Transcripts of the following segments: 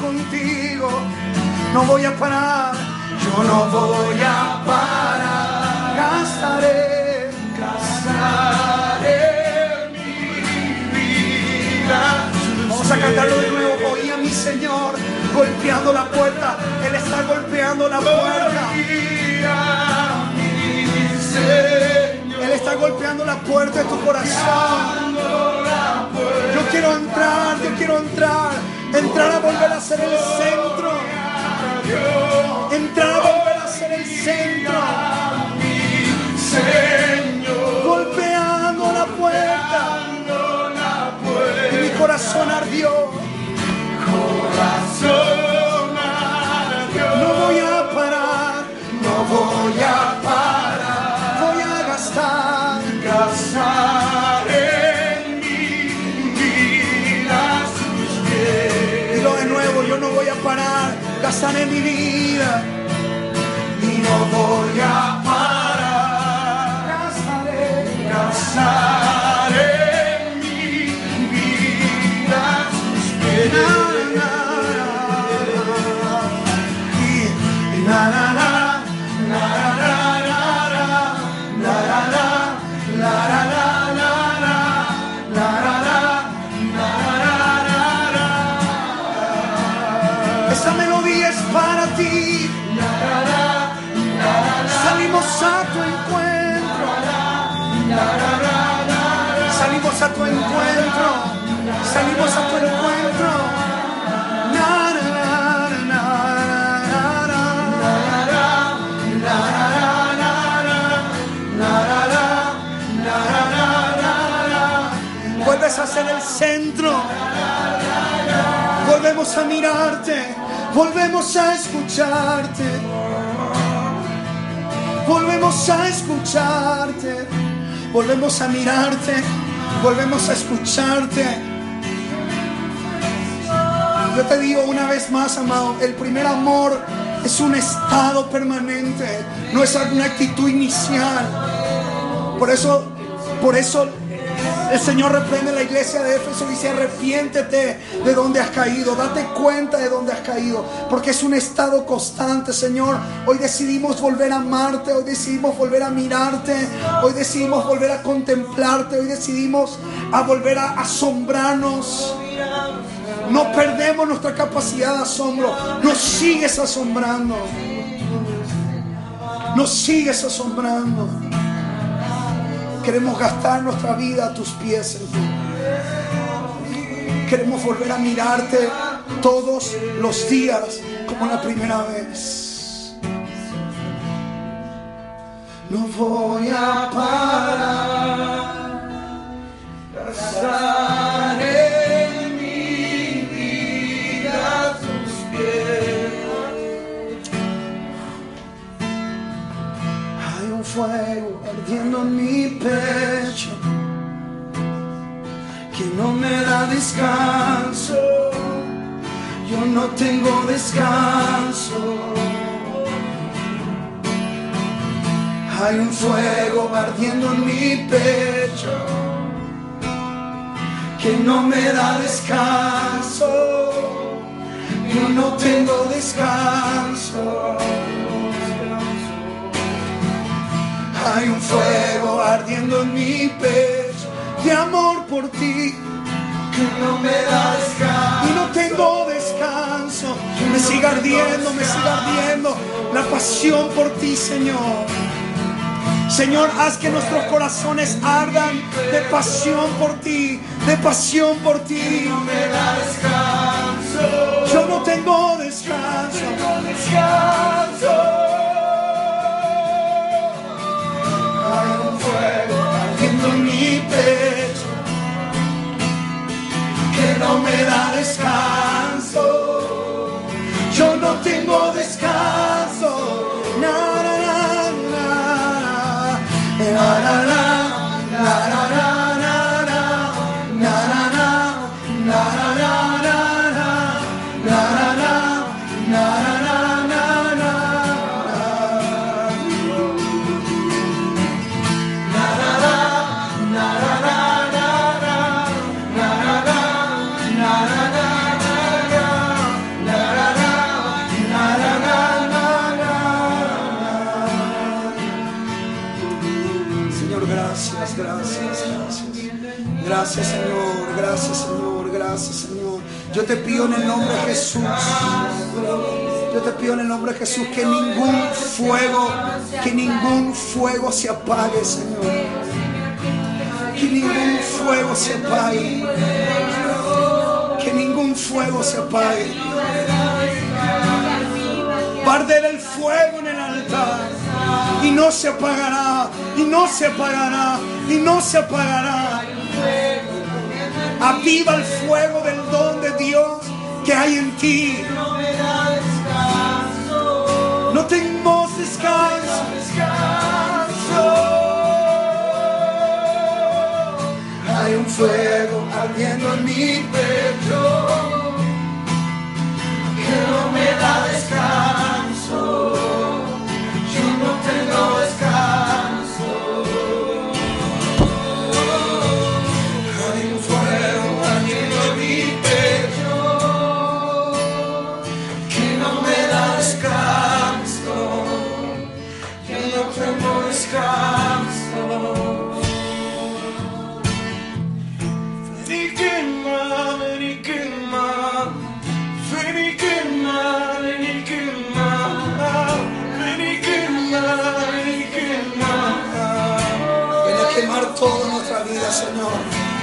contigo. No voy a parar, yo no voy a parar. Gastaré, gastaré mi vida. Vamos a cantarlo de nuevo. Oí a mi Señor golpeando la puerta. Él está golpeando la puerta. Él está golpeando la puerta de tu corazón. Yo quiero entrar, yo quiero entrar. Entrar a volver a ser el centro. Entrar a volver a ser el centro. Gastar en mi vida y no voy a Salimos a tu encuentro. Salimos a tu encuentro. Na. Vuelves a ser el centro. Volvemos a mirarte. Volvemos a escucharte. Volvemos a escucharte. Volvemos a mirarte. Volvemos a escucharte. Yo te digo una vez más, amado, el primer amor es un estado permanente, no es alguna actitud inicial. Por eso, por eso el Señor reprende a la iglesia de Éfeso y dice, arrepiéntete de donde has caído, date cuenta de donde has caído, porque es un estado constante, Señor. Hoy decidimos volver a amarte, hoy decidimos volver a mirarte, hoy decidimos volver a contemplarte, hoy decidimos a volver a asombrarnos. No perdemos nuestra capacidad de asombro, nos sigues asombrando. Nos sigues asombrando. Queremos gastar nuestra vida a tus pies, Señor. Queremos volver a mirarte todos los días como la primera vez. No voy a parar. Gastaré mi vida a tus pies. Hay un fuego en mi pecho que no me da descanso. Yo no tengo descanso. Hay un fuego ardiendo en mi pecho que no me da descanso. Yo no tengo descanso. Hay un fuego ardiendo en mi pecho de amor por ti que no me da descanso. Y no tengo descanso. Me sigue ardiendo, me sigue ardiendo la pasión por ti, Señor. Señor, haz que nuestros corazones ardan de pasión por ti, de pasión por ti. No me da descanso. Yo no tengo descanso. No tengo descanso. Fuego ardiendo en mi pecho que no me da descanso. Gracias, Señor, gracias, Señor, gracias, Señor. Yo te pido en el nombre de Jesús. Yo te pido en el nombre de Jesús que ningún fuego, que ningún fuego se apague, Señor. Que ningún fuego se apague. Que ningún fuego se apague. Va el fuego en el altar y no se apagará, y no se apagará, y no se apagará. Aviva el fuego del don de Dios que hay en ti. No tenemos descanso. Hay un fuego ardiendo en mi pecho que no me da descanso.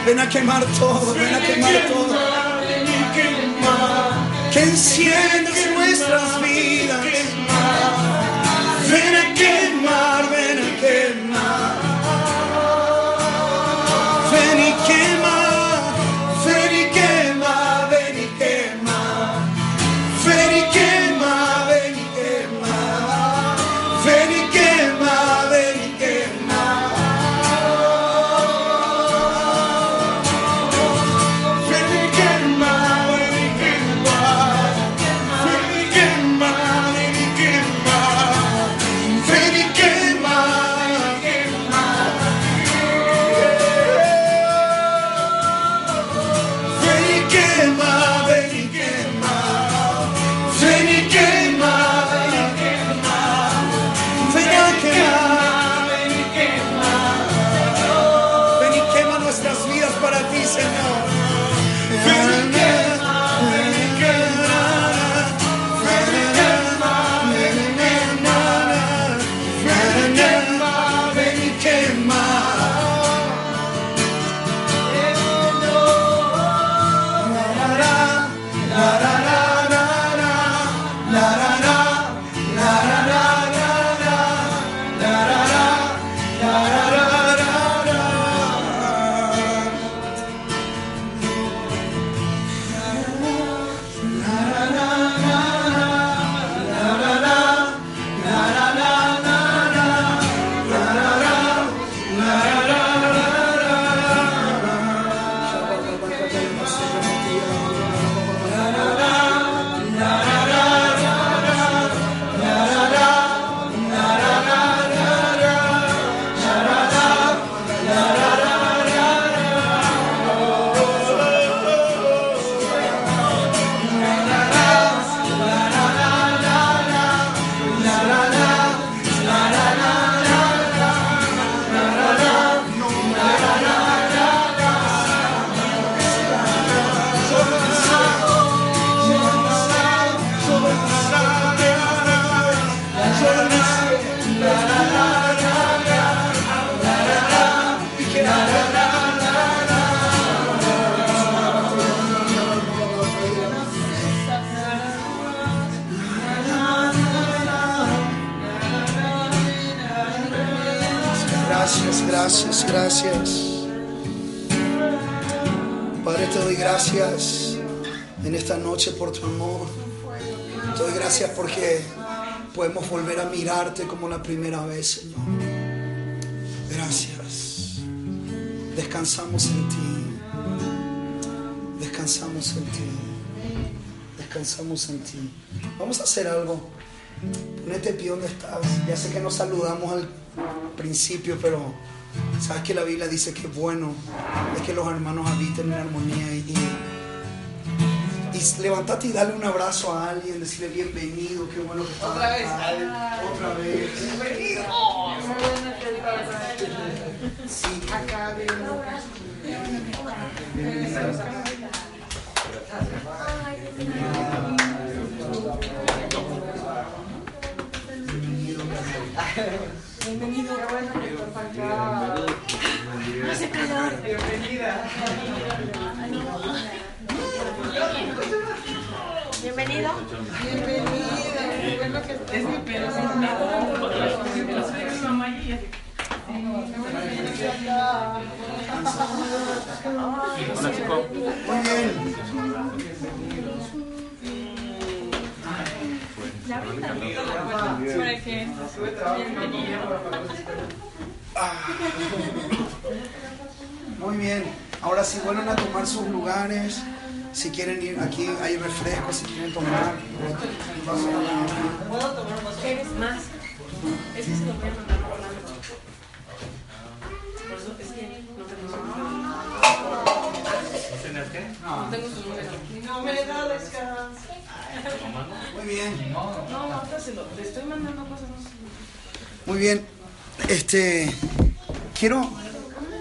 Ven a quemar todo, ven a quemar todo. Que enciendas nuestras vidas. Como la primera vez, Señor. Gracias. Descansamos en ti. Descansamos en ti. Descansamos en ti. Vamos a hacer algo. Ponete pie donde estás. Ya sé que nos saludamos al principio, pero sabes que la Biblia dice que es bueno es que los hermanos habiten en armonía y, y levantate y dale un abrazo a alguien, decirle bienvenido, qué bueno que estás otra vez, acá, otra vez, bienvenido. Sí, acá Bienvenido. Bienvenido, qué bueno que estás acá. Bienvenida. Bienvenida. Bienvenido. Que estés. Es mi. Es mi mamá y Hola, chico. Muy bien. Muy bien. Ahora sí vuelven a tomar sus lugares. Si quieren ir aquí, hay refrescos, si quieren tomar. ¿Puedo tomar más? ¿Quieres más? Es que se lo voy a mandar por la Por eso es que no tengo su número. qué? No tengo su número. No me da descanso. Muy bien. No, ahorita se lo. Le estoy mandando cosas. Muy bien. Este. Quiero.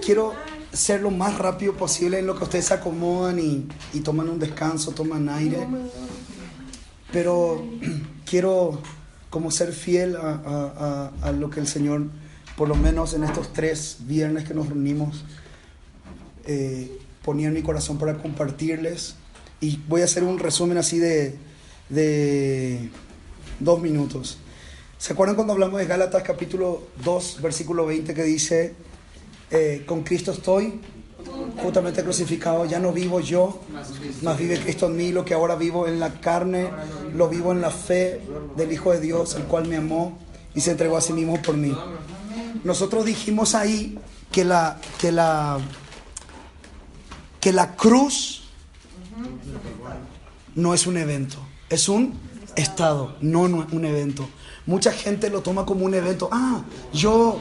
Quiero ser lo más rápido posible en lo que ustedes se acomodan y, y toman un descanso, toman aire. Pero quiero como ser fiel a, a, a, lo que el Señor, por lo menos en estos tres viernes que nos reunimos, eh, ponía en mi corazón para compartirles. Y voy a hacer un resumen así de, de dos minutos. ¿Se acuerdan cuando hablamos de Gálatas capítulo 2, versículo 20 que dice, eh, con Cristo estoy justamente crucificado, ya no vivo yo, más vive Cristo en mí, lo que ahora vivo en la carne, lo vivo en la fe del Hijo de Dios, el cual me amó y se entregó a sí mismo por mí. Nosotros dijimos ahí que la, que la, que la cruz no es un evento. Es un estado, no un evento. Mucha gente lo toma como un evento. Ah, yo,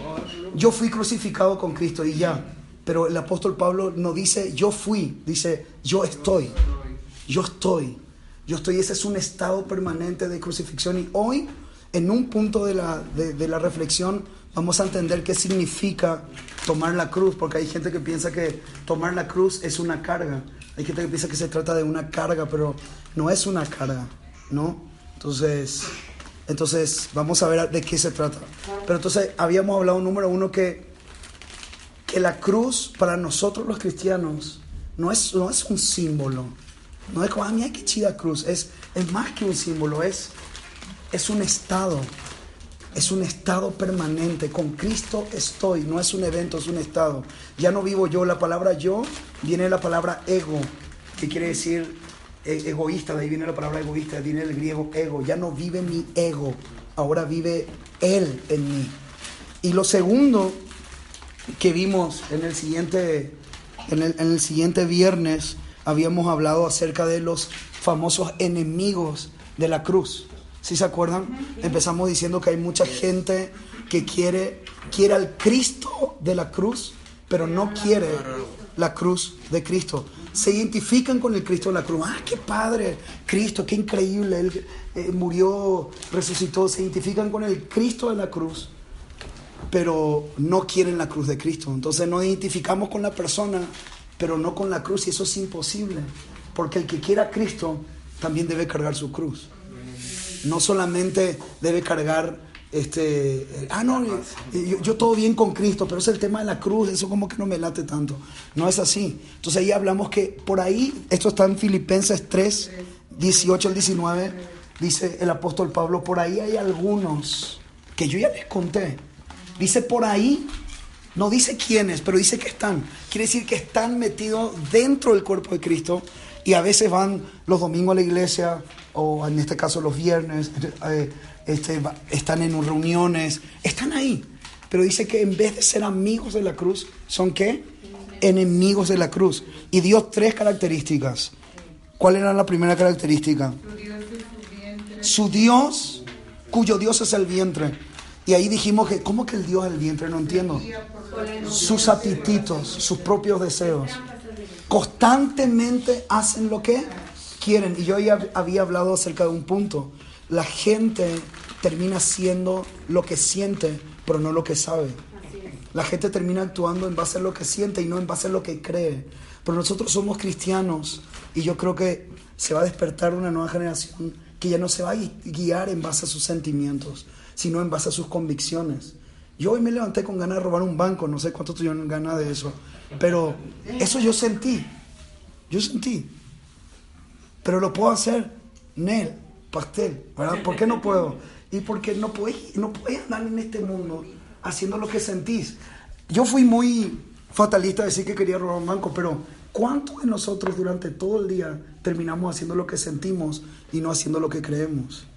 yo fui crucificado con Cristo y ya. Pero el apóstol Pablo no dice yo fui, dice yo estoy. Yo estoy. Yo estoy. Ese es un estado permanente de crucifixión. Y hoy, en un punto de la, de la reflexión, vamos a entender qué significa tomar la cruz. Porque hay gente que piensa que tomar la cruz es una carga. Hay gente que piensa que se trata de una carga, pero no es una carga, ¿no? Entonces, entonces vamos a ver de qué se trata. Pero entonces habíamos hablado, número uno, que, que la cruz para nosotros los cristianos no es, no es un símbolo. No es como, ah, mira qué chida cruz. Es, es más que un símbolo, es, es un estado. Es un estado permanente. Con Cristo estoy. No es un evento, es un estado. Ya no vivo yo. La palabra yo viene de la palabra ego, que quiere decir egoísta. De ahí viene la palabra egoísta. Viene el griego ego. Ya no vive mi ego. Ahora vive Él en mí. Y lo segundo que vimos en el siguiente, en el, en el siguiente viernes, habíamos hablado acerca de los famosos enemigos de la cruz. ¿Sí se acuerdan? Empezamos diciendo que hay mucha gente que quiere, quiere al Cristo de la cruz, pero no quiere la cruz de Cristo. Se identifican con el Cristo de la cruz. ¡Ah, qué padre! Cristo, qué increíble. Él eh, murió, resucitó. Se identifican con el Cristo de la cruz, pero no quieren la cruz de Cristo. Entonces nos identificamos con la persona, pero no con la cruz. Y eso es imposible. Porque el que quiera a Cristo también debe cargar su cruz no solamente debe cargar este, ah, no, yo, todo bien con Cristo, pero es el tema de la cruz, eso como que no me late tanto. No es así. Entonces ahí hablamos que por ahí, esto está en Filipenses 3, 18 al 19, dice el apóstol Pablo, por ahí hay algunos que yo ya les conté. Dice por ahí, no dice quiénes, pero dice que están. Quiere decir que están metidos dentro del cuerpo de Cristo y a veces van los domingos a la iglesia, o en este caso los viernes, eh, este, están en reuniones, están ahí. Pero dice que en vez de ser amigos de la cruz, ¿son qué? Enemigos de la cruz. Y dio tres características. ¿Cuál era la primera característica? Su Dios, cuyo Dios es el vientre. Y ahí dijimos que, ¿cómo que el Dios es el vientre? No entiendo. Sus apetitos, sus propios deseos constantemente hacen lo que quieren. Y yo ya había hablado acerca de un punto. La gente termina siendo lo que siente, pero no lo que sabe. La gente termina actuando en base a lo que siente y no en base a lo que cree. Pero nosotros somos cristianos y yo creo que se va a despertar una nueva generación que ya no se va a guiar en base a sus sentimientos, sino en base a sus convicciones. Yo hoy me levanté con ganas de robar un banco, no sé cuánto tuvieron ganas de eso, pero eso yo sentí, yo sentí, pero lo puedo hacer, Nel, pastel, ¿verdad? ¿Por qué no puedo? Y porque no puedes, no puedes andar en este mundo haciendo lo que sentís. Yo fui muy fatalista a decir que quería robar un banco, pero ¿cuántos de nosotros durante todo el día terminamos haciendo lo que sentimos y no haciendo lo que creemos?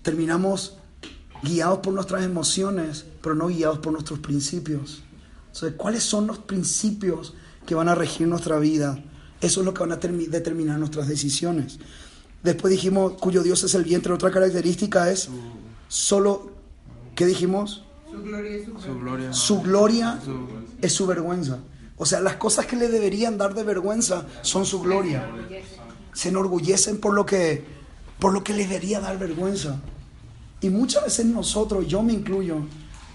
Terminamos guiados por nuestras emociones, pero no guiados por nuestros principios. Entonces, ¿cuáles son los principios que van a regir nuestra vida? Eso es lo que van a determinar nuestras decisiones. Después dijimos, cuyo Dios es el vientre. Otra característica es solo, ¿qué dijimos? Su gloria es su, Su gloria. Su gloria es su vergüenza. O sea, las cosas que le deberían dar de vergüenza son su gloria. Se enorgullecen por lo que, por lo que le debería dar vergüenza. Y muchas veces nosotros, yo me incluyo,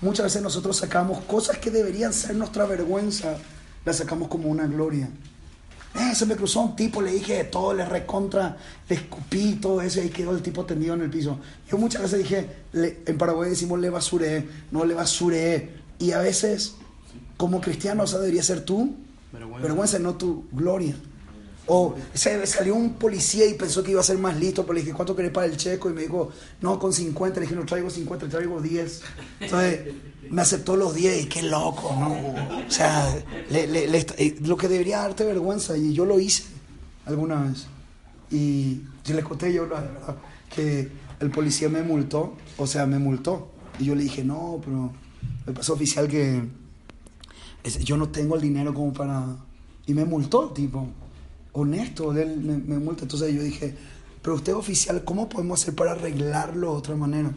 muchas veces nosotros sacamos cosas que deberían ser nuestra vergüenza, las sacamos como una gloria. Eh, se me cruzó un tipo, le dije de todo, le recontra, le escupí todo eso y ahí quedó el tipo tendido en el piso. Yo muchas veces dije, le- en Paraguay decimos le basuré, no le basuré. Y a veces, como cristiano, o sea, debería ser tú, Vergüenza. vergüenza, no tu gloria. O se salió un policía y pensó que iba a ser más listo, pero le dije, ¿cuánto querés para el checo? Y me dijo, no, con 50. Le dije, no traigo 50, traigo 10. Entonces, me aceptó los 10 y qué loco, ¿no? O sea, le- le- eh, lo que debería darte vergüenza, y yo lo hice alguna vez. Y yo le conté yo, la verdad, que el policía me multó, o sea, me multó. Y yo le dije, no, pero me pasó oficial que yo no tengo el dinero como para... Y me multó tipo. Honesto, él me, me multa. Entonces yo dije, pero usted oficial, ¿cómo podemos hacer para arreglarlo de otra manera?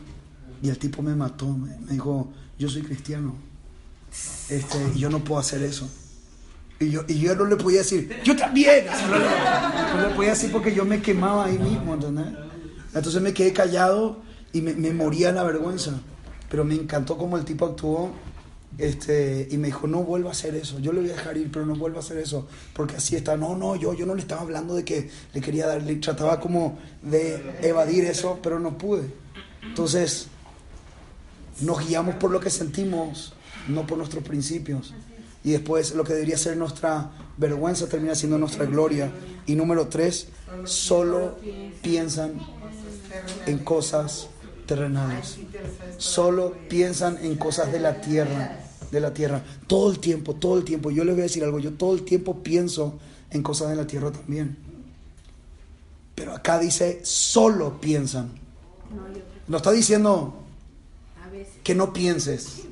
Y el tipo me mató, me, me dijo, yo soy cristiano. Este, y yo no puedo hacer eso. Y yo, y yo no le podía decir, yo también. No, le, podía decir porque yo me quemaba ahí mismo, ¿entendés? Entonces me quedé callado y me, me moría la vergüenza. Pero me encantó cómo el tipo actuó este, y me dijo, no vuelva a hacer eso. Yo le voy a dejar ir, pero no vuelva a hacer eso. Porque así está. No, no, yo, yo no le estaba hablando de que le quería dar, le trataba como de evadir eso, pero no pude. Entonces, nos guiamos por lo que sentimos, no por nuestros principios. Y después lo que debería ser nuestra vergüenza termina siendo nuestra gloria. Y número tres, solo piensan en cosas terrenales. Solo piensan en cosas de la tierra, de la tierra. Todo el tiempo, todo el tiempo. Yo les voy a decir algo, yo todo el tiempo pienso en cosas de la tierra también. Pero acá dice, solo piensan. No está diciendo que no pienses.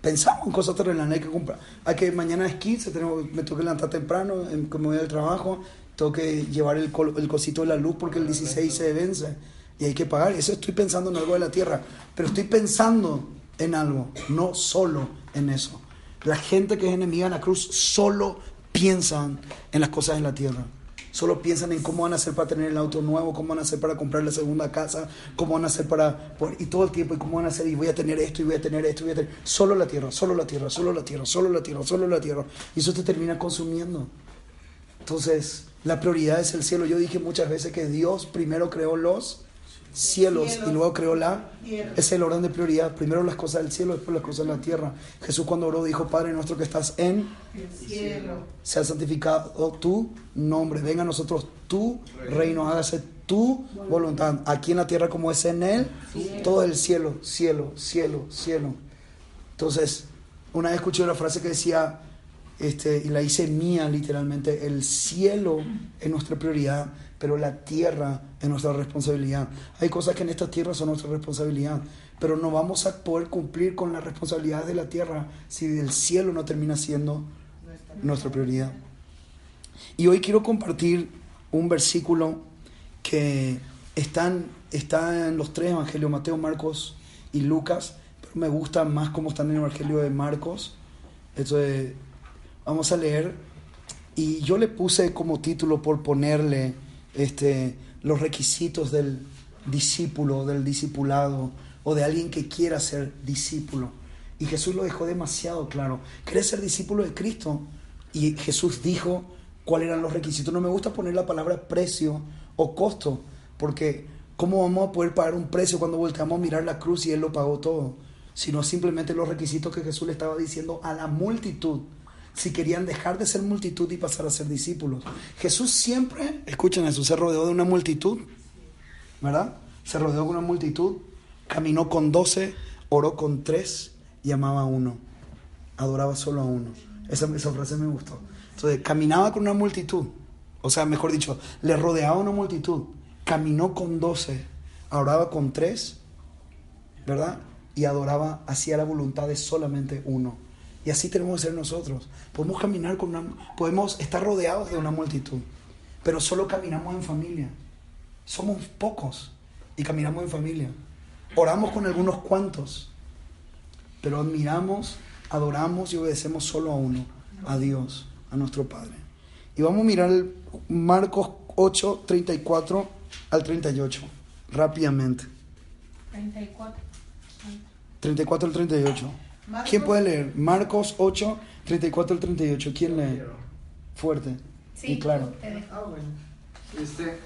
Pensamos en cosas terrenales, hay que comprar. Hay que mañana es 15, tenemos, me tengo que levantar temprano, em, que me voy al trabajo, tengo que llevar el, col- el cosito de la luz porque el 16 se vence y hay que pagar. Eso estoy pensando en algo de la tierra, pero estoy pensando en algo, no solo en eso. La gente que es enemiga en la cruz solo piensan en las cosas de la tierra. Solo piensan en cómo van a hacer para tener el auto nuevo, cómo van a hacer para comprar la segunda casa, cómo van a hacer para... y todo el tiempo, y cómo van a hacer, y voy a tener esto, y voy a tener esto, y voy a tener... Solo la tierra, solo la tierra, solo la tierra, solo la tierra, solo la tierra. Y eso te termina consumiendo. Entonces, la prioridad es el cielo. Yo dije muchas veces que Dios primero creó los cielos y luego creó la... Es el orden de prioridad. Primero las cosas del cielo, después las cosas de la tierra. Jesús cuando oró dijo, Padre nuestro que estás en Cielo. sea santificado tu nombre. Venga a nosotros tu reino, hágase tu voluntad. Aquí en la tierra como es en él, todo el cielo, cielo, cielo, cielo. Entonces, una vez escuché una frase que decía, este, y la hice mía literalmente, el cielo es nuestra prioridad, pero la tierra es nuestra responsabilidad. Hay cosas que en esta tierra son nuestra responsabilidad, pero no vamos a poder cumplir con las responsabilidades de la tierra si el cielo no termina siendo nuestra prioridad. Y hoy quiero compartir un versículo que están, está en los tres evangelios, Mateo, Marcos y Lucas, pero me gusta más cómo están en el evangelio de Marcos. Entonces, vamos a leer. Y yo le puse como título por ponerle este, los requisitos del discípulo, del discipulado o de alguien que quiera ser discípulo. Y Jesús lo dejó demasiado claro. ¿Querés ser discípulo de Cristo? Y Jesús dijo cuáles eran los requisitos. No me gusta poner la palabra precio o costo, porque ¿Cómo vamos a poder pagar un precio cuando volteamos a mirar la cruz y Él lo pagó todo? Sino simplemente los requisitos que Jesús le estaba diciendo a la multitud. Si querían dejar de ser multitud y pasar a ser discípulos. Jesús siempre, escuchen eso, se rodeó de una multitud, ¿verdad? Se rodeó de una multitud, caminó con doce, oró con tres y amaba a uno. Adoraba solo a uno. Esa, esa frase me gustó. Entonces, caminaba con una multitud. O sea, mejor dicho, le rodeaba una multitud caminó con doce, oraba con tres, ¿verdad? Y adoraba, hacía la voluntad de solamente uno. Y así tenemos que ser nosotros. Podemos caminar con una, podemos estar rodeados de una multitud, pero solo caminamos en familia. Somos pocos y caminamos en familia. Oramos con algunos cuantos, pero admiramos, adoramos y obedecemos solo a uno, a Dios, a nuestro Padre. Y vamos a mirar Marcos 8, 34 al 38, rápidamente. 34. 34 al 38. ¿Quién puede leer? Marcos 8, 34 al 38. ¿Quién lee? Fuerte Sí, y claro. Ah, bueno. Este,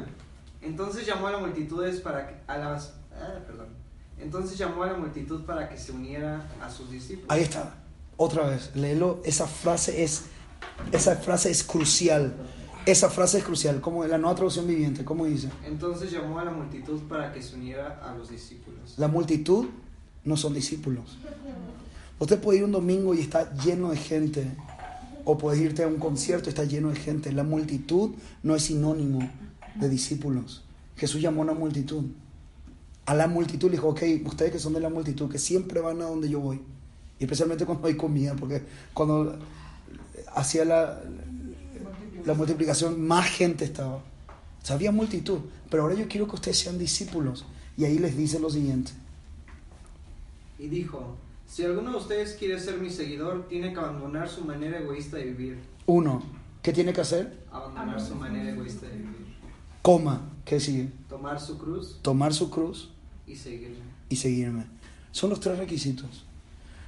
entonces llamó a la multitudes para que, a las, ah, perdón. Entonces llamó a la multitud para que se uniera a sus discípulos. Ahí está. Otra vez, léelo. Esa frase es, esa frase es crucial. Esa frase es crucial. Como la nueva traducción viviente, ¿cómo dice? Entonces llamó a la multitud para que se uniera a los discípulos. La multitud no son discípulos. Usted puede ir un domingo y está lleno de gente. O puede irte a un concierto y está lleno de gente. La multitud no es sinónimo de discípulos. Jesús llamó a una multitud. A la multitud le dijo, ok, ustedes que son de la multitud, que siempre van a donde yo voy. Y especialmente cuando hay comida, porque cuando hacía la, la multiplicación, más gente estaba. O sea, había multitud. Pero ahora yo quiero que ustedes sean discípulos. Y ahí les dice lo siguiente. Y dijo, si alguno de ustedes quiere ser mi seguidor, tiene que abandonar su manera egoísta de vivir. Uno, ¿qué tiene que hacer? Abandonar su manera egoísta de vivir. Coma, ¿qué sigue? Tomar su cruz Tomar su cruz y seguirme. y seguirme. Son los tres requisitos.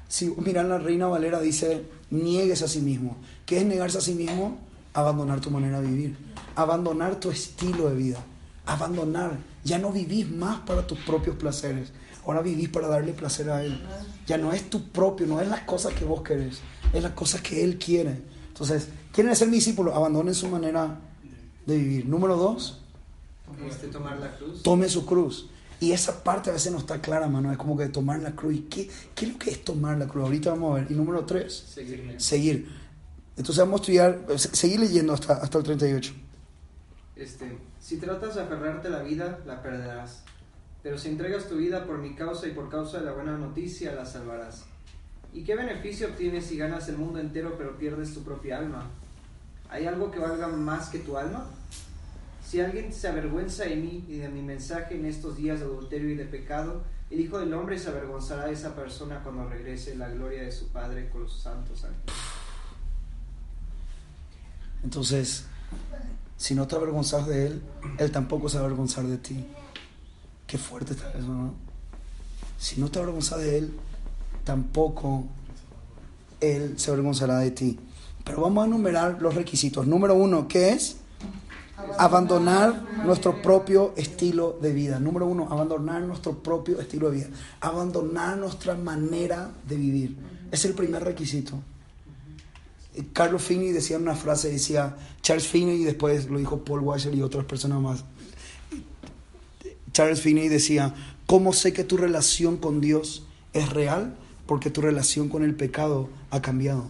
Si miran la Reina Valera dice, niegues a sí mismo. ¿Qué es negarse a sí mismo? Abandonar tu manera de vivir. Abandonar tu estilo de vida. Abandonar. Ya no vivís más para tus propios placeres. Ahora vivís para darle placer a Él. Ya no es tu propio, no es las cosas que vos querés. Es las cosas que Él quiere. Entonces, ¿quieren ser discípulos? Abandonen su manera de vivir. Número dos, tomar la cruz. tome su cruz. Y esa parte a veces no está clara, mano. Es como que tomar la cruz. ¿Y qué, qué es lo que es tomar la cruz? Ahorita vamos a ver. Y número tres, Seguirme. seguir. Entonces vamos a estudiar, se- seguir leyendo hasta, hasta el 38. Este, si tratas de aferrarte a la vida, la perderás. Pero si entregas tu vida por mi causa y por causa de la buena noticia, la salvarás. ¿Y qué beneficio obtienes si ganas el mundo entero pero pierdes tu propia alma? ¿Hay algo que valga más que tu alma? Si alguien se avergüenza de mí y de mi mensaje en estos días de adulterio y de pecado, el Hijo del Hombre se avergonzará de esa persona cuando regrese la gloria de su Padre con los santos ángeles. Entonces, si no te avergonzas de Él, Él tampoco se va a avergonzar de ti. Qué fuerte está eso, ¿no? Si no te avergonzas de Él, tampoco Él se avergonzará de ti. Pero vamos a enumerar los requisitos. Número uno, ¿qué es? Abandonar nuestro propio estilo de vida. Número uno, abandonar nuestro propio estilo de vida. Abandonar nuestra manera de vivir. Es el primer requisito. Carlos Finney decía una frase, decía Charles Finney y después lo dijo Paul Washer y otras personas más. Charles Finney decía, ¿cómo sé que tu relación con Dios es real? Porque tu relación con el pecado ha cambiado.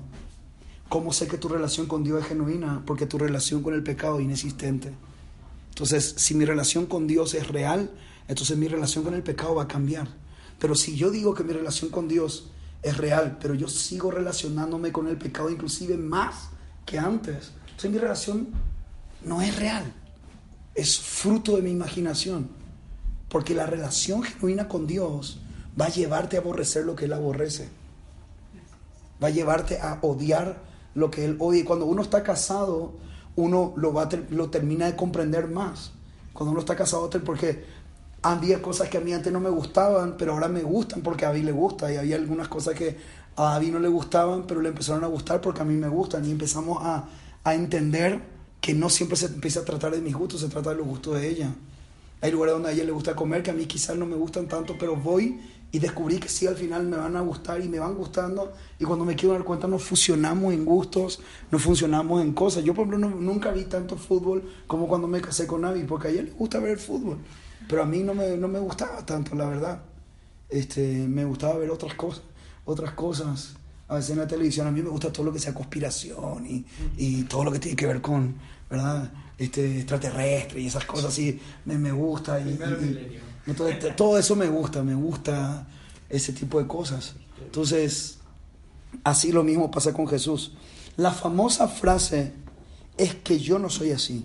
¿Cómo sé que tu relación con Dios es genuina? Porque tu relación con el pecado es inexistente. Entonces, si mi relación con Dios es real, entonces mi relación con el pecado va a cambiar. Pero si yo digo que mi relación con Dios es real, pero yo sigo relacionándome con el pecado inclusive más que antes, entonces mi relación no es real. Es fruto de mi imaginación. Porque la relación genuina con Dios va a llevarte a aborrecer lo que Él aborrece. Va a llevarte a odiar lo que Él odia. Y cuando uno está casado, uno lo, va a ter- lo termina de comprender más. Cuando uno está casado, porque había cosas que a mí antes no me gustaban, pero ahora me gustan porque a David le gusta. Y había algunas cosas que a David no le gustaban, pero le empezaron a gustar porque a mí me gustan. Y empezamos a, a entender que no siempre se empieza a tratar de mis gustos, se trata de los gustos de ella. Hay lugares donde a ella le gusta comer que a mí quizás no me gustan tanto, pero voy y descubrí que sí al final me van a gustar y me van gustando y cuando me quiero dar cuenta nos fusionamos en gustos, nos funcionamos en cosas. Yo por ejemplo nunca vi tanto fútbol como cuando me casé con Navi, porque a ella le gusta ver el fútbol, pero a mí no me, no me gustaba tanto, la verdad. Este, me gustaba ver otras cosas, otras cosas. A veces en la televisión a mí me gusta todo lo que sea conspiración y, y todo lo que tiene que ver con, ¿verdad? Este, extraterrestre y esas cosas así, me, me gusta. Y, entonces, todo eso me gusta, me gusta ese tipo de cosas. Entonces, así lo mismo pasa con Jesús. La famosa frase es que yo no soy así.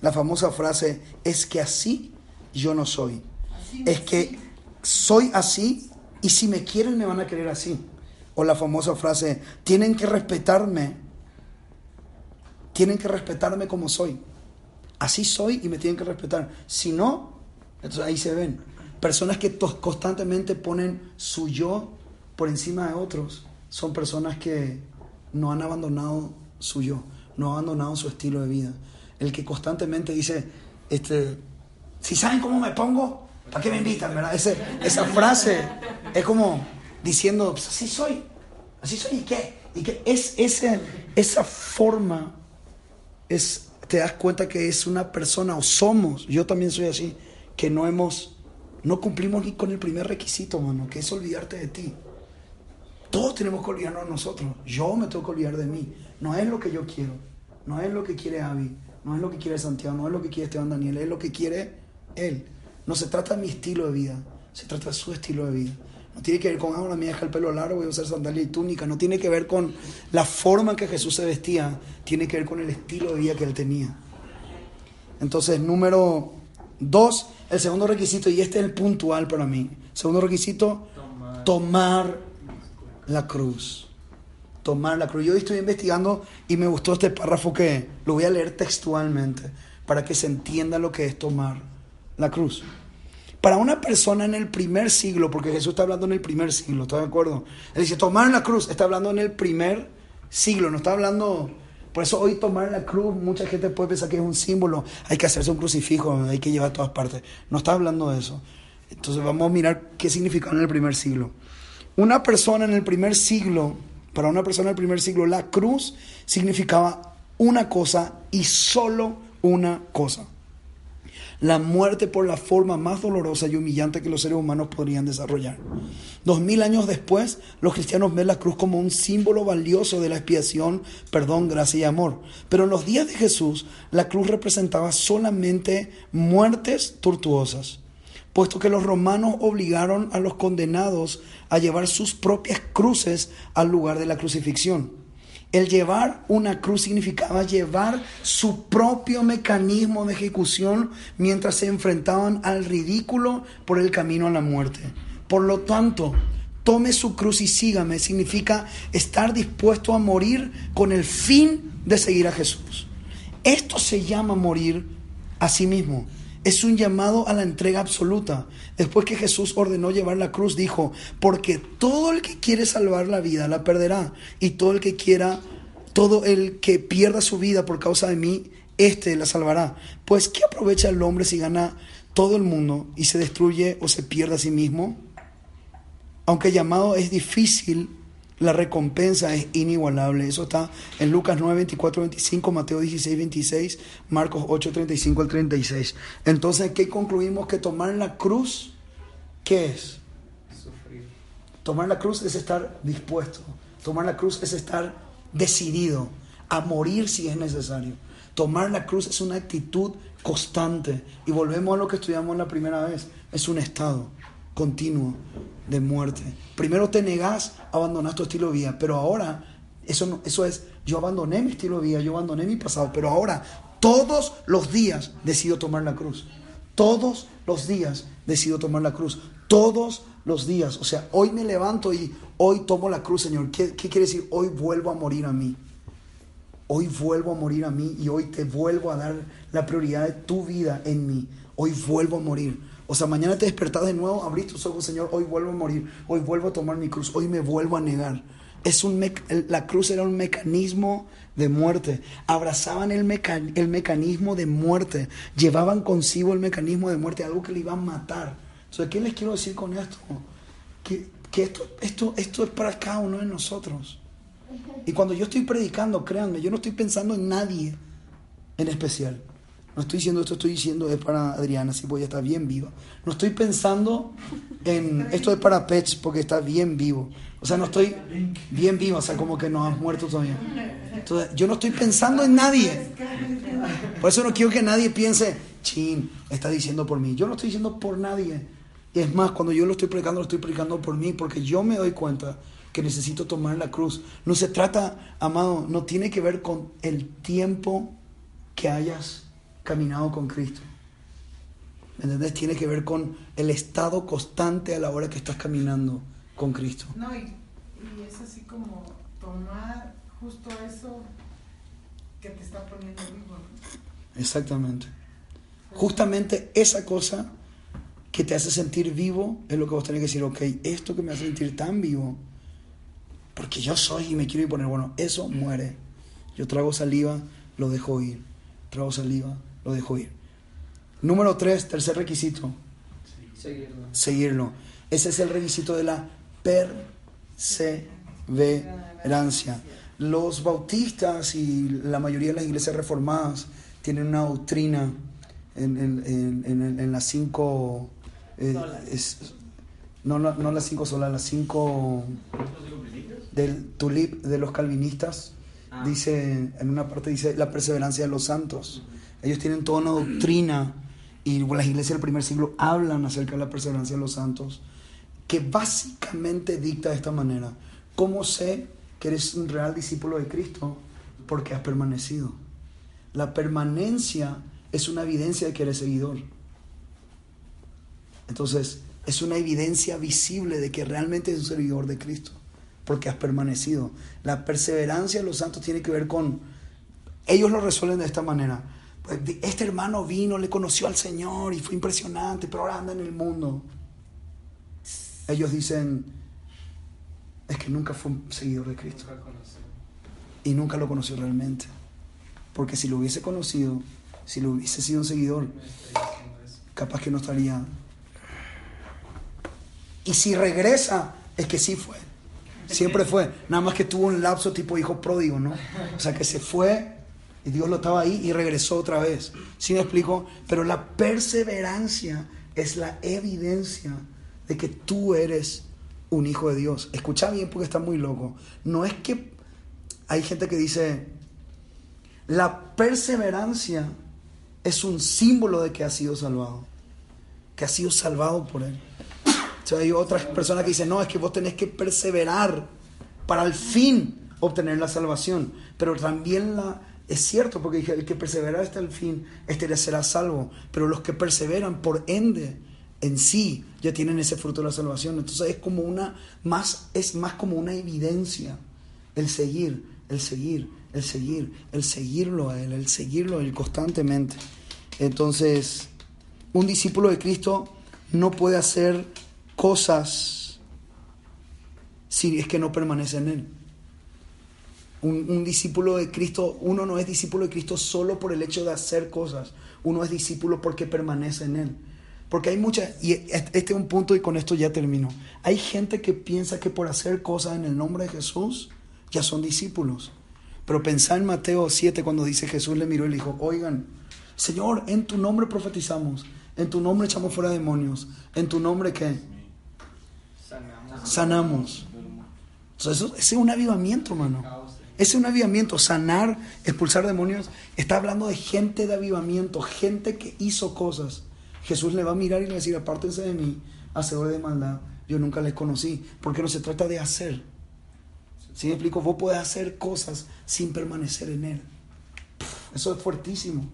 La famosa frase es que así yo no soy. Es que soy así y si me quieren me van a querer así. O la famosa frase, tienen que respetarme. Tienen que respetarme como soy. Así soy y me tienen que respetar. Si no, entonces ahí se ven. Personas que constantemente ponen su yo por encima de otros son personas que no han abandonado su yo, no han abandonado su estilo de vida. El que constantemente dice, este, si saben cómo me pongo, ¿para qué me invitan? ¿verdad? esa frase es como diciendo, pues así soy, así soy, ¿y qué? Y que es ese, esa forma, es, te das cuenta que es una persona, o somos, yo también soy así, que no hemos, no cumplimos ni con el primer requisito, mano, que es olvidarte de ti. Todos tenemos que olvidarnos de nosotros. Yo me tengo que olvidar de mí. No es lo que yo quiero. No es lo que quiere Avi. No es lo que quiere Santiago. No es lo que quiere Esteban Daniel. Es lo que quiere él. No se trata de mi estilo de vida. Se trata de su estilo de vida. No tiene que ver con, ahora me deja el pelo largo, voy a usar sandalia y túnica. No tiene que ver con la forma en que Jesús se vestía. Tiene que ver con el estilo de vida que él tenía. Entonces, número dos, el segundo requisito, y este es el puntual para mí. Segundo requisito, tomar, la cruz. Tomar la cruz. Yo estoy investigando y me gustó este párrafo que lo voy a leer textualmente para que se entienda lo que es tomar la cruz. Para una persona en el primer siglo, porque Jesús está hablando en el primer siglo, ¿está de acuerdo? Él dice, tomar la cruz, está hablando en el primer siglo, no está hablando por eso hoy tomar la cruz, mucha gente puede pensar que es un símbolo, hay que hacerse un crucifijo, hay que llevar a todas partes. No está hablando de eso. Entonces vamos a mirar qué significaba en el primer siglo. Una persona en el primer siglo, para una persona en el primer siglo, la cruz significaba una cosa y solo una cosa la muerte por la forma más dolorosa y humillante que los seres humanos podrían desarrollar. Dos mil años después, los cristianos ven la cruz como un símbolo valioso de la expiación, perdón, gracia y amor. Pero en los días de Jesús, la cruz representaba solamente muertes tortuosas, puesto que los romanos obligaron a los condenados a llevar sus propias cruces al lugar de la crucifixión. El llevar una cruz significaba llevar su propio mecanismo de ejecución mientras se enfrentaban al ridículo por el camino a la muerte. Por lo tanto, tome su cruz y sígame significa estar dispuesto a morir con el fin de seguir a Jesús. Esto se llama morir a sí mismo. Es un llamado a la entrega absoluta. Después que Jesús ordenó llevar la cruz, dijo, porque todo el que quiere salvar la vida la perderá. Y todo el que quiera, todo el que pierda su vida por causa de mí, éste la salvará. Pues, ¿qué aprovecha el hombre si gana todo el mundo y se destruye o se pierde a sí mismo? Aunque el llamado es difícil, la recompensa es inigualable. Eso está en Lucas 9, 24, 25, Mateo 16, 26, Marcos 8, 35 al 36. Entonces, ¿qué concluimos? Que tomar la cruz, ¿qué es? Sufrir. Tomar la cruz es estar dispuesto. Tomar la cruz es estar decidido a morir si es necesario. Tomar la cruz es una actitud constante. Y volvemos a lo que estudiamos la primera vez. Es un estado continuo de muerte. Primero te negás, abandonás tu estilo de vida, pero ahora eso, no, eso es, yo abandoné mi estilo de vida, yo abandoné mi pasado, pero ahora todos los días decido tomar la cruz. Todos los días decido tomar la cruz. Todos los días. O sea, hoy me levanto y hoy tomo la cruz, Señor. ¿Qué, ¿Qué, quiere decir? Hoy vuelvo a morir a mí. Hoy vuelvo a morir a mí y hoy te vuelvo a dar la prioridad de tu vida en mí. Hoy vuelvo a morir. O sea, mañana te despertás de nuevo, abrís tus ojos, Señor, hoy vuelvo a morir, hoy vuelvo a tomar mi cruz, hoy me vuelvo a negar. Es un la cruz era un mecanismo de muerte. Abrazaban el, el mecanismo de muerte. Llevaban consigo el mecanismo de muerte, algo que le iba a matar. Entonces, ¿qué les quiero decir con esto? Que, que esto, esto, esto es para cada uno de nosotros. Y cuando yo estoy predicando, créanme, yo no estoy pensando en nadie en especial. No estoy diciendo esto, estoy diciendo es para Adriana, si voy a estar bien viva. No estoy pensando en esto es para Pets porque está bien vivo. O sea, no estoy bien vivo, o sea, como que no has muerto todavía. Entonces, yo no estoy pensando en nadie. Por eso no quiero que nadie piense, chin, está diciendo por mí. Yo no estoy diciendo por nadie. Y es más, cuando yo lo estoy predicando, lo estoy predicando por mí, porque yo me doy cuenta que necesito tomar la cruz. No se trata, amado, no tiene que ver con el tiempo que hayas caminado con Cristo. ¿Me entiendes? Tiene que ver con el estado constante a la hora que estás caminando con Cristo. No, y, es así como tomar justo eso que te está poniendo vivo. Exactamente. Justamente esa cosa que te hace sentir vivo es lo que vos tenés que decir, ok, esto que me hace sentir tan vivo, porque yo soy y me quiero ir poner, bueno, eso muere. Yo trago saliva, lo dejo ir. Trago saliva, lo dejo ir. Número tres, tercer requisito. Seguirlo. Seguirlo. Ese es el requisito de la perseverancia. Los bautistas y la mayoría de las iglesias reformadas tienen una doctrina en, las cinco... Eh, no, no, las cinco solas, las cinco del tulip de los calvinistas. Ah. Dice, en una parte dice la perseverancia de los santos. Ellos tienen toda una doctrina y las iglesias del primer siglo hablan acerca de la perseverancia de los santos, que básicamente dicta de esta manera, ¿cómo sé que eres un real discípulo de Cristo? Porque has permanecido. La permanencia es una evidencia de que eres seguidor. Entonces, es una evidencia visible de que realmente es un seguidor de Cristo, porque has permanecido. La perseverancia de los santos tiene que ver con, ellos lo resuelven de esta manera este hermano vino, le conoció al Señor y fue impresionante, pero ahora anda en el mundo. Ellos dicen, es que nunca fue un seguidor de Cristo. Y nunca lo conoció realmente. Porque si lo hubiese conocido, si lo hubiese sido un seguidor, capaz que no estaría. Y si regresa, es que sí fue. Siempre fue. Nada más que tuvo un lapso tipo hijo pródigo, ¿no? O sea, que se fue y Dios lo estaba ahí y regresó otra vez. ¿Sí me explico? Pero la perseverancia es la evidencia de que tú eres un hijo de Dios. Escucha bien porque está muy loco. No es que hay gente que dice, la perseverancia es un símbolo de que ha sido salvado, que ha sido salvado por Él. O hay otras personas que dicen, no, es que vos tenés que perseverar para al fin obtener la salvación. Pero también la, es cierto, porque el que persevera hasta el fin, este será salvo. Pero los que perseveran, por ende, en sí, ya tienen ese fruto de la salvación. Entonces es como una, más, es más como una evidencia. El seguir, el seguir, el seguir, el seguirlo a Él, el seguirlo a Él constantemente. Entonces, un discípulo de Cristo no puede hacer cosas si es que no permanece en Él. Un, discípulo de Cristo, uno no es discípulo de Cristo solo por el hecho de hacer cosas, uno es discípulo porque permanece en Él. Porque hay muchas, y este es un punto y con esto ya termino. Hay gente que piensa que por hacer cosas en el nombre de Jesús ya son discípulos. Pero pensá en Mateo 7 cuando dice Jesús le miró y le dijo, oigan, Señor, en tu nombre profetizamos, en tu nombre echamos fuera demonios, en tu nombre qué? Sanamos. Sanamos. Entonces, eso, ese es un avivamiento, hermano. Ese es un avivamiento, sanar, expulsar demonios. Está hablando de gente de avivamiento, gente que hizo cosas. Jesús le va a mirar y le va a decir, apártense de mí, hacedores de maldad. Yo nunca les conocí, porque no se trata de hacer. Si me explico, vos podés hacer cosas sin permanecer en Él. Eso es fuertísimo.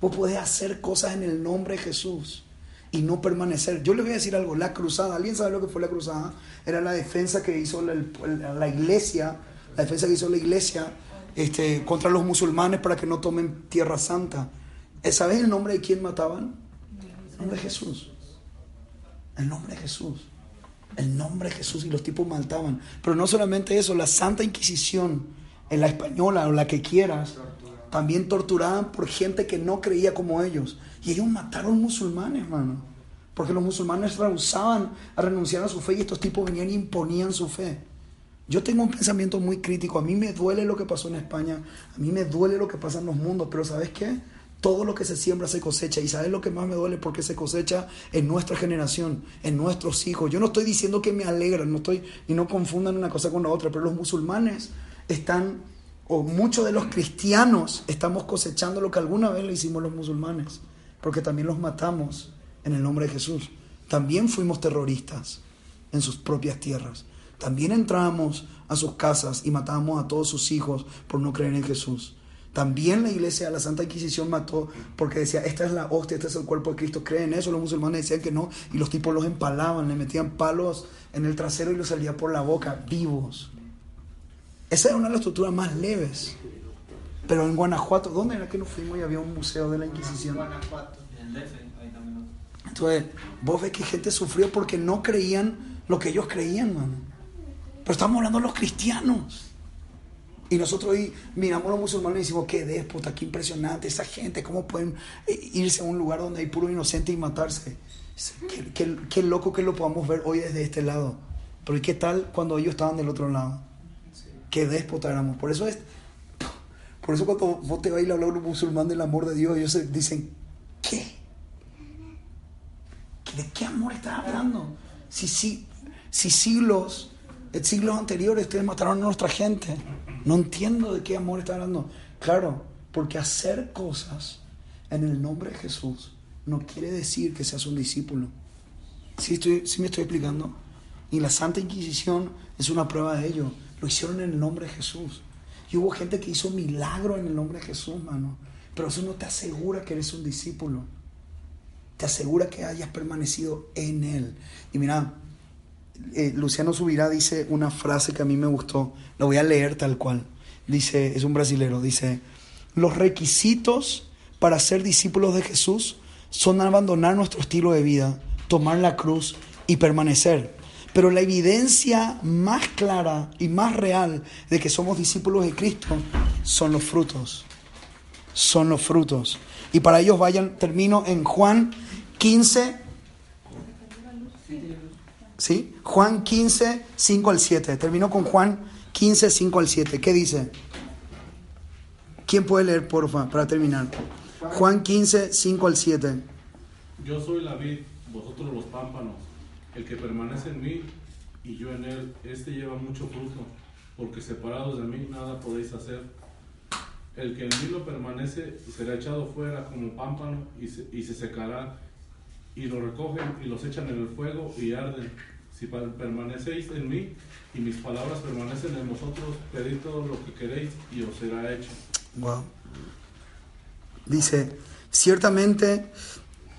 Vos podés hacer cosas en el nombre de Jesús y no permanecer. Yo le voy a decir algo, la cruzada, ¿alguien sabe lo que fue la cruzada? Era la defensa que hizo la iglesia la defensa que hizo la iglesia este, contra los musulmanes para que no tomen Tierra Santa. Eh, ¿Sabes el nombre de quién mataban? El nombre de Jesús. El nombre de Jesús. El nombre de Jesús y los tipos mataban. Pero no solamente eso, la Santa Inquisición, en la española o la que quieras, también torturaban por gente que no creía como ellos. Y ellos mataron musulmanes, hermano. Porque los musulmanes rehusaban a renunciar a su fe y estos tipos venían y imponían su fe. Yo tengo un pensamiento muy crítico. A mí me duele lo que pasó en España. A mí me duele lo que pasa en los mundos. Pero ¿sabes qué? Todo lo que se siembra se cosecha. Y ¿sabes lo que más me duele? Porque se cosecha en nuestra generación, en nuestros hijos. Yo no estoy diciendo que me alegran, no estoy, y no confundan una cosa con la otra, pero los musulmanes están, o muchos de los cristianos estamos cosechando lo que alguna vez le hicimos los musulmanes. Porque también los matamos en el nombre de Jesús. También fuimos terroristas en sus propias tierras. También entramos a sus casas y matábamos a todos sus hijos por no creer en Jesús. También la iglesia, la Santa Inquisición mató porque decía, esta es la hostia, este es el cuerpo de Cristo. ¿Creen eso? Los musulmanes decían que no. Y los tipos los empalaban, le metían palos en el trasero y los salía por la boca, vivos. Esa era una de las torturas más leves. Pero en Guanajuato, ¿dónde era que nos fuimos y había un museo de la Inquisición? Guanajuato. Entonces, vos ves que gente sufrió porque no creían lo que ellos creían, mano. Pero estamos hablando de los cristianos. Y nosotros hoy miramos a los musulmanes y decimos, qué déspota, qué impresionante, esa gente, cómo pueden eh, irse a un lugar donde hay puro inocente y matarse. Qué, qué- loco que lo podamos ver hoy desde este lado. Pero ¿y qué tal cuando ellos estaban del otro lado? Qué déspota éramos. Por eso es, por eso cuando vos te vas a hablar a un musulmán del amor de Dios, ellos dicen, ¿qué? ¿De qué amor estás hablando? Si, si, si siglos, en siglos anteriores ustedes mataron a nuestra gente. No entiendo de qué amor está hablando. Claro, porque hacer cosas en el nombre de Jesús no quiere decir que seas un discípulo. ¿Sí, estoy, sí me estoy explicando? Y la Santa Inquisición es una prueba de ello. Lo hicieron en el nombre de Jesús. Y hubo gente que hizo milagro en el nombre de Jesús, mano. Pero eso no te asegura que eres un discípulo. Te asegura que hayas permanecido en Él. Y mira, eh, Luciano Subirá dice una frase que a mí me gustó. La voy a leer tal cual. Dice, es un brasilero, dice, los requisitos para ser discípulos de Jesús son abandonar nuestro estilo de vida, tomar la cruz y permanecer. Pero la evidencia más clara y más real de que somos discípulos de Cristo son los frutos. Son los frutos. Y para ellos vayan, termino en Juan 15, ¿sí? Juan 15, 5 al 7. Termino con Juan 15, 5 al 7. ¿Qué dice? ¿Quién puede leer, porfa, para terminar? Juan 15, 5 al 7. Yo soy la vid, vosotros los pámpanos. El que permanece en mí y yo en él, este lleva mucho fruto, porque separados de mí nada podéis hacer. El que en mí lo permanece será echado fuera como pámpano y se, y se secará, y lo recogen y los echan en el fuego y arden. Si permanecéis en mí y mis palabras permanecen en vosotros, pedid todo lo que queréis y os será hecho. Wow. Dice, ciertamente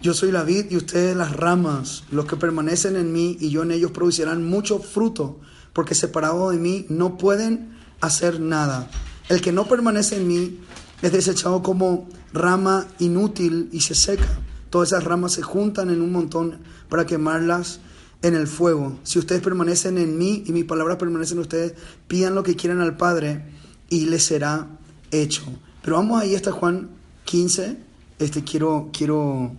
yo soy la vid y ustedes las ramas. Los que permanecen en mí y yo en ellos producirán mucho fruto, porque separados de mí no pueden hacer nada. El que no permanece en mí es desechado como rama inútil y se seca. Todas esas ramas se juntan en un montón para quemarlas en el fuego. Si ustedes permanecen en mí y mis palabras permanecen en ustedes, pidan lo que quieran al Padre y les será hecho. Pero vamos ahí hasta Juan 15. Este quiero quiero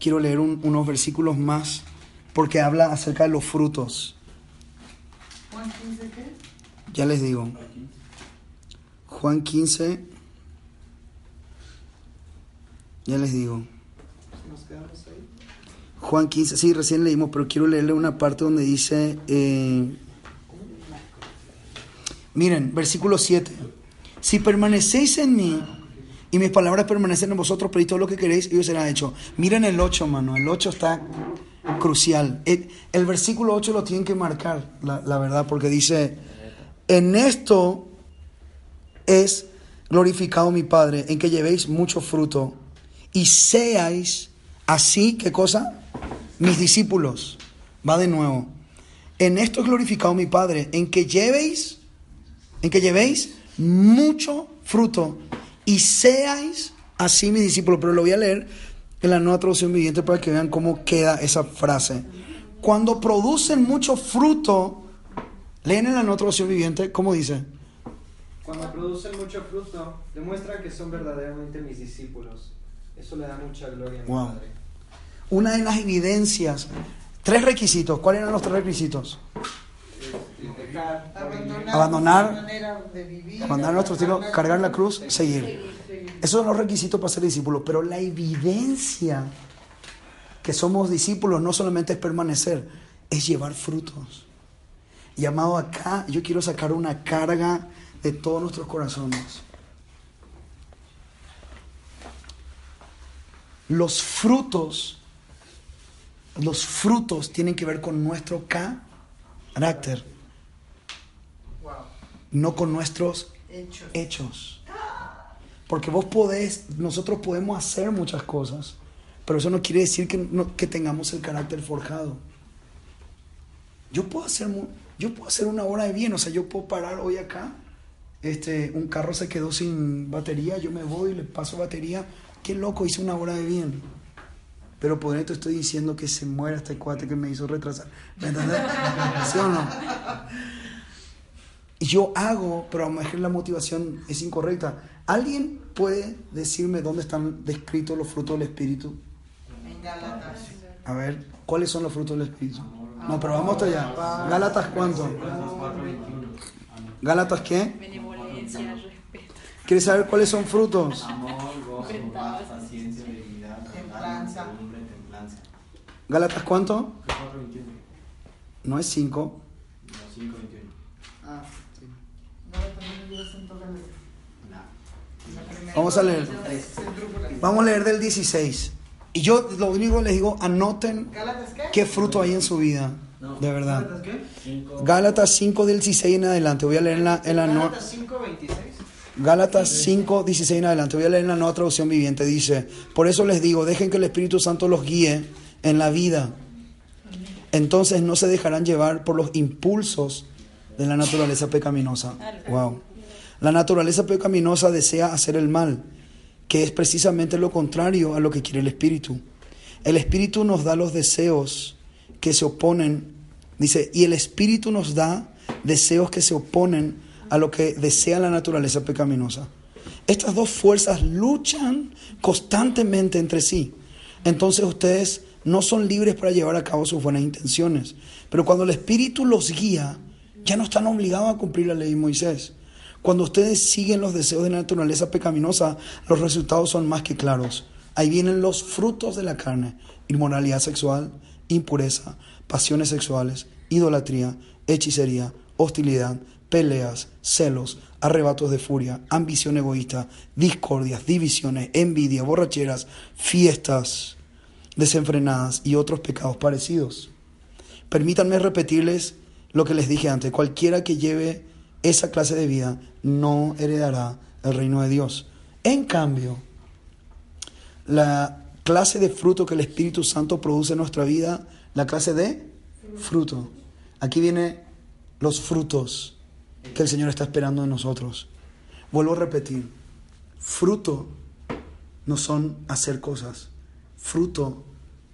quiero leer un- unos versículos más porque habla acerca de los frutos. Juan 15, ¿qué? Ya les digo. Juan 15. Ya les digo. Nos quedamos ahí. Juan 15, sí, recién leímos, pero quiero leerle una parte donde dice, eh, miren, versículo 7, si permanecéis en mí y mis palabras permanecen en vosotros, pedid todo lo que queréis y os será hecho. Miren el 8, mano, el 8 está crucial. El, versículo 8 lo tienen que marcar, la, la verdad, porque dice, en esto es glorificado mi Padre, en que llevéis mucho fruto y seáis así, ¿qué cosa? Mis discípulos. Va de nuevo. En esto es glorificado mi Padre, en que llevéis, en que llevéis mucho fruto y seáis así mis discípulos. Pero lo voy a leer en la nueva traducción viviente para que vean cómo queda esa frase. cuando producen mucho fruto, leen en la nota traducción viviente, ¿cómo dice? Cuando producen mucho fruto, demuestran que son verdaderamente mis discípulos. Eso le da mucha gloria a mi Wow. Padre. Una de las evidencias, tres requisitos. ¿Cuáles eran los tres requisitos? Abandonar, Abandonar- nuestro estilo, cargar la cruz, seguir. Esos son los requisitos para ser discípulos, pero la evidencia que somos discípulos no solamente es permanecer, es llevar frutos. Y amado acá, yo quiero sacar una carga de todos nuestros corazones. Los frutos, los frutos tienen que ver con nuestro carácter, Wow. no con nuestros Hechos. hechos. Porque vos podés, nosotros podemos hacer muchas cosas, pero eso no quiere decir que, no- que tengamos el carácter forjado. Yo puedo hacer, yo puedo hacer una hora de bien, o sea, yo puedo parar hoy acá, este, un carro se quedó sin batería, yo me voy y le paso batería, qué loco, hice una hora de bien. Pero por esto estoy diciendo que se muera este cuate que me hizo retrasar. ¿Me entendés? ¿Sí o no? Y yo hago, pero a lo mejor la motivación es incorrecta. ¿Alguien puede decirme dónde están descritos los frutos del Espíritu? En Gálatas. A ver, ¿cuáles son los frutos del Espíritu? No, pero vamos hasta allá. ¿Gálatas cuánto? ¿Gálatas qué? Benevolencia, respeto. ¿Quieres saber cuáles son frutos? Amor, gozo, paz, paciencia, templanza. ¿Gálatas cuánto? 4.21. No es 5. No, 5.21. Ah, sí. Vamos a leer. Vamos a leer del 16. Y yo lo único que les digo, anoten ¿Gálatas qué? fruto hay en su vida. De verdad. ¿Qué? 5. Gálatas 5 del 16 en adelante. Voy a leer en la, en la no- Gálatas 5:26. Gálatas 5, 16 en adelante. Voy a leer en la nueva traducción viviente. Dice, por eso les digo, dejen que el Espíritu Santo los guíe en la vida. Entonces no se dejarán llevar por los impulsos de la naturaleza pecaminosa. Wow. La naturaleza pecaminosa desea hacer el mal, que es precisamente lo contrario a lo que quiere el Espíritu. El Espíritu nos da los deseos que se oponen, dice, y el Espíritu nos da deseos que se oponen a lo que desea la naturaleza pecaminosa. Estas dos fuerzas luchan constantemente entre sí. Entonces ustedes no son libres para llevar a cabo sus buenas intenciones. Pero cuando el Espíritu los guía, ya no están obligados a cumplir la ley de Moisés. Cuando ustedes siguen los deseos de la naturaleza pecaminosa, los resultados son más que claros. Ahí vienen los frutos de la carne. Inmoralidad sexual, impureza, pasiones sexuales, idolatría, hechicería, hostilidad, peleas, celos, arrebatos de furia, ambición egoísta, discordias, divisiones, envidia, borracheras, fiestas desenfrenadas y otros pecados parecidos. Permítanme repetirles lo que les dije antes. Cualquiera que lleve esa clase de vida no heredará el reino de Dios. En cambio, la clase de fruto que el Espíritu Santo produce en nuestra vida, la clase de fruto. Aquí vienen los frutos que el Señor está esperando de nosotros. Vuelvo a repetir, fruto no son hacer cosas. Fruto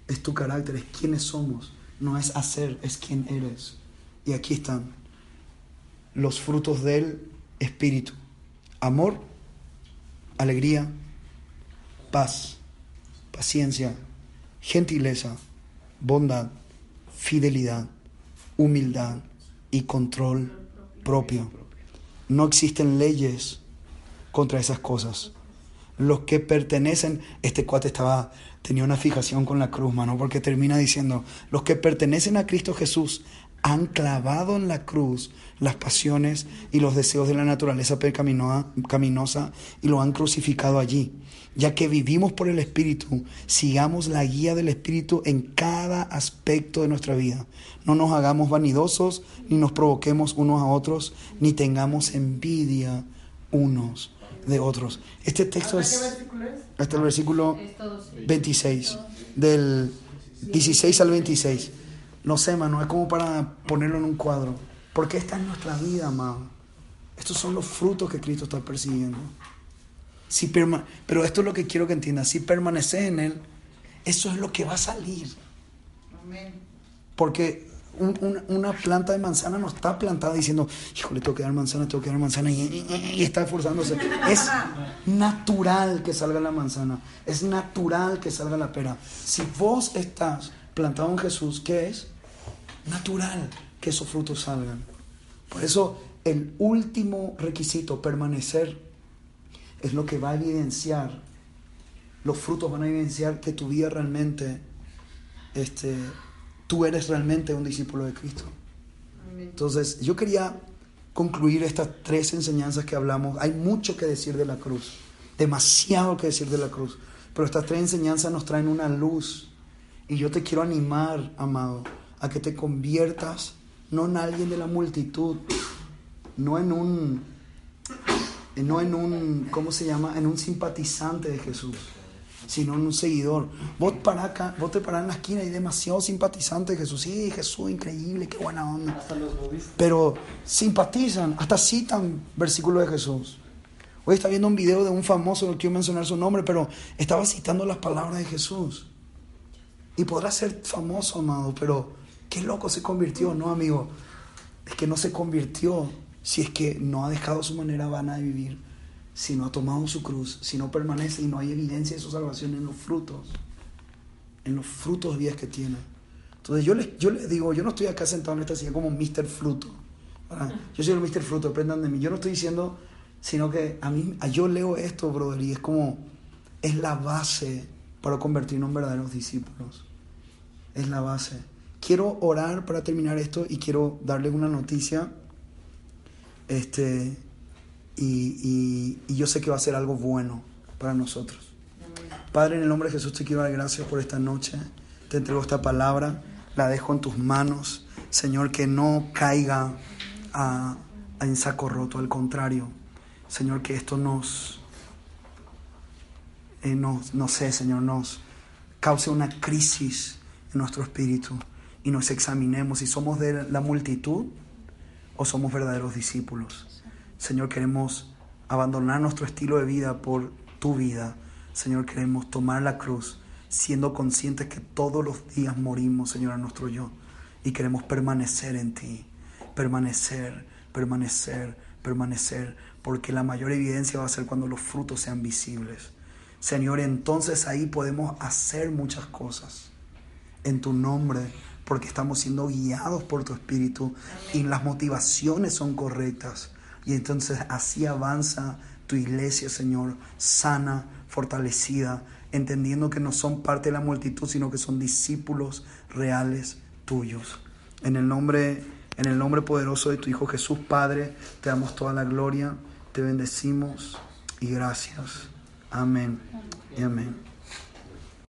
es tu carácter, es quiénes somos. No es hacer, es quién eres. Y aquí están los frutos del Espíritu. Amor, alegría, paz, paciencia, gentileza, bondad, fidelidad, humildad y control propio. No existen leyes contra esas cosas. Los que pertenecen, este cuate estaba, tenía una fijación con la cruz, mano, porque termina diciendo, los que pertenecen a Cristo Jesús han clavado en la cruz las pasiones y los deseos de la naturaleza pecaminosa y lo han crucificado allí. Ya que vivimos por el Espíritu, sigamos la guía del Espíritu en cada aspecto de nuestra vida. No nos hagamos vanidosos, ni nos provoquemos unos a otros, ni tengamos envidia unos de otros. Este texto ¿Hasta qué es versículo es? hasta el versículo Es todo sí. 26, del 16 al 26. No sé, mano, es como para ponerlo en un cuadro. Porque esta es nuestra vida, amado. Estos son los frutos que Cristo está persiguiendo. Si perma- Pero esto es lo que quiero que entiendas. Si permaneces en Él, eso es lo que va a salir. Amén. Porque un- un- una planta de manzana no está plantada diciendo, híjole, tengo que dar manzana, tengo que dar manzana, y, y- y está esforzándose. Es natural que salga la manzana, es natural que salga la pera. Si vos estás plantado en Jesús, ¿qué es? Natural que esos frutos salgan. Por eso el último requisito, permanecer, es lo que va a evidenciar, los frutos van a evidenciar que tu vida realmente, este, tú eres realmente un discípulo de Cristo. Entonces, yo quería concluir estas tres enseñanzas que hablamos. Hay mucho que decir de la cruz, demasiado que decir de la cruz, pero estas tres enseñanzas nos traen una luz. Y yo te quiero animar, amado, a que te conviertas no en alguien de la multitud, no en un, no en un, ¿cómo se llama? En un simpatizante de Jesús, sino en un seguidor. Vos, para acá, vos te parás en la esquina y demasiado simpatizante de Jesús. Sí, Jesús, increíble, qué buena onda Hasta los pero simpatizan, hasta citan versículos de Jesús. Hoy está viendo un video de un famoso, no quiero mencionar su nombre, pero estaba citando las palabras de Jesús. Y podrá ser famoso, amado, pero qué loco se convirtió, ¿no, amigo? Es que no se convirtió si es que no ha dejado su manera vana de vivir, si no ha tomado su cruz, si no permanece y no hay evidencia de su salvación en los frutos, en los frutos de vida que tiene. Entonces yo les, yo les digo, yo no estoy acá sentado en esta silla como Mr. Fruto. ¿verdad? Yo soy el Mr. Fruto, aprendan de mí. Yo no estoy diciendo, sino que a mí, a- yo leo esto, brother, y es como, es la base para convertirnos en verdaderos discípulos. Es la base. Quiero orar para terminar esto y quiero darles una noticia. Este, y, yo sé que va a ser algo bueno para nosotros. Padre, en el nombre de Jesús te quiero dar gracias por esta noche. Te entrego esta palabra, la dejo en tus manos. Señor, que no caiga a- a en saco roto, al contrario. Señor, que esto nos, eh, nos, no sé, Señor, nos cause una crisis en nuestro espíritu y nos examinemos si somos de la multitud o somos verdaderos discípulos. Señor, queremos abandonar nuestro estilo de vida por tu vida. Señor, queremos tomar la cruz siendo conscientes que todos los días morimos, Señor, a nuestro yo. Y queremos permanecer en ti. Permanecer, permanecer, permanecer. Porque la mayor evidencia va a ser cuando los frutos sean visibles. Señor, entonces ahí podemos hacer muchas cosas en tu nombre, porque estamos siendo guiados por tu Espíritu y las motivaciones son correctas. Y entonces así avanza tu iglesia, Señor, sana, fortalecida, entendiendo que no son parte de la multitud, sino que son discípulos reales tuyos. En el nombre, en el nombre poderoso de tu Hijo Jesús, Padre, te damos toda la gloria, te bendecimos y gracias. Amén y amén.